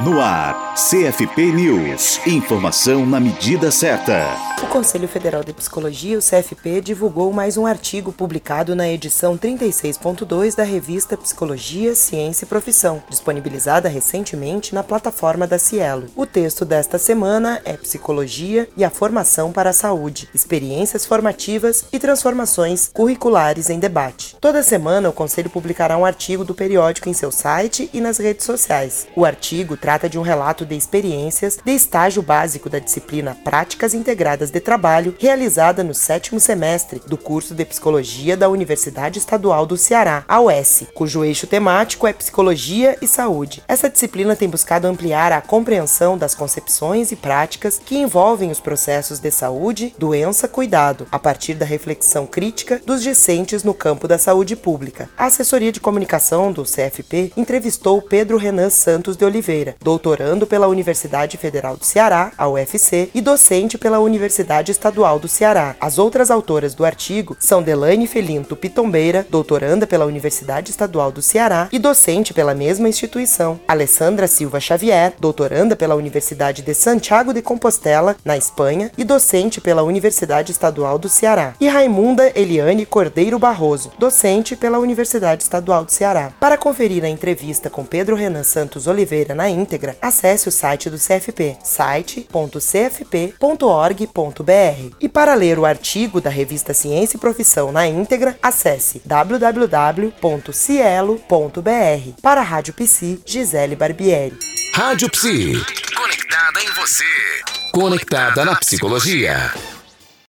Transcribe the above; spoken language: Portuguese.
No ar, CFP News. Informação na medida certa. O Conselho Federal de Psicologia, o CFP, divulgou mais um artigo publicado na edição 36.2 da revista Psicologia, Ciência e Profissão, disponibilizada recentemente na plataforma da Cielo. O texto desta semana é Psicologia e a Formação para a Saúde, Experiências Formativas e Transformações Curriculares em Debate. Toda semana, o Conselho publicará um artigo do periódico em seu site e nas redes sociais. O artigo trata de um relato de experiências de estágio básico da disciplina Práticas Integradas de Trabalho, realizada no sétimo semestre do curso de Psicologia da Universidade Estadual do Ceará, a UES, cujo eixo temático é Psicologia e Saúde. Essa disciplina tem buscado ampliar a compreensão das concepções e práticas que envolvem os processos de saúde, doença, cuidado, a partir da reflexão crítica dos discentes no campo da saúde pública. A assessoria de comunicação do CFP entrevistou Pedro Renan Santos de Oliveira, doutorando pela Universidade Federal do Ceará, a UFC, e docente pela Universidade Estadual do Ceará. As outras autoras do artigo são Delaine Felinto Pitombeira, doutoranda pela Universidade Estadual do Ceará e docente pela mesma instituição, Alessandra Silva Xavier, doutoranda pela Universidade de Santiago de Compostela, na Espanha, e docente pela Universidade Estadual do Ceará, e Raimunda Eliane Cordeiro Barroso, docente pela Universidade Estadual do Ceará. Para conferir a entrevista com Pedro Renan Santos Oliveira na íntegra, acesse o site do CFP, site.cfp.org.br. E para ler o artigo da revista Ciência e Profissão na íntegra, acesse www.cielo.br. Para a Rádio Psi, Gisele Barbieri. Rádio Psi. Conectada em você. Conectada na psicologia.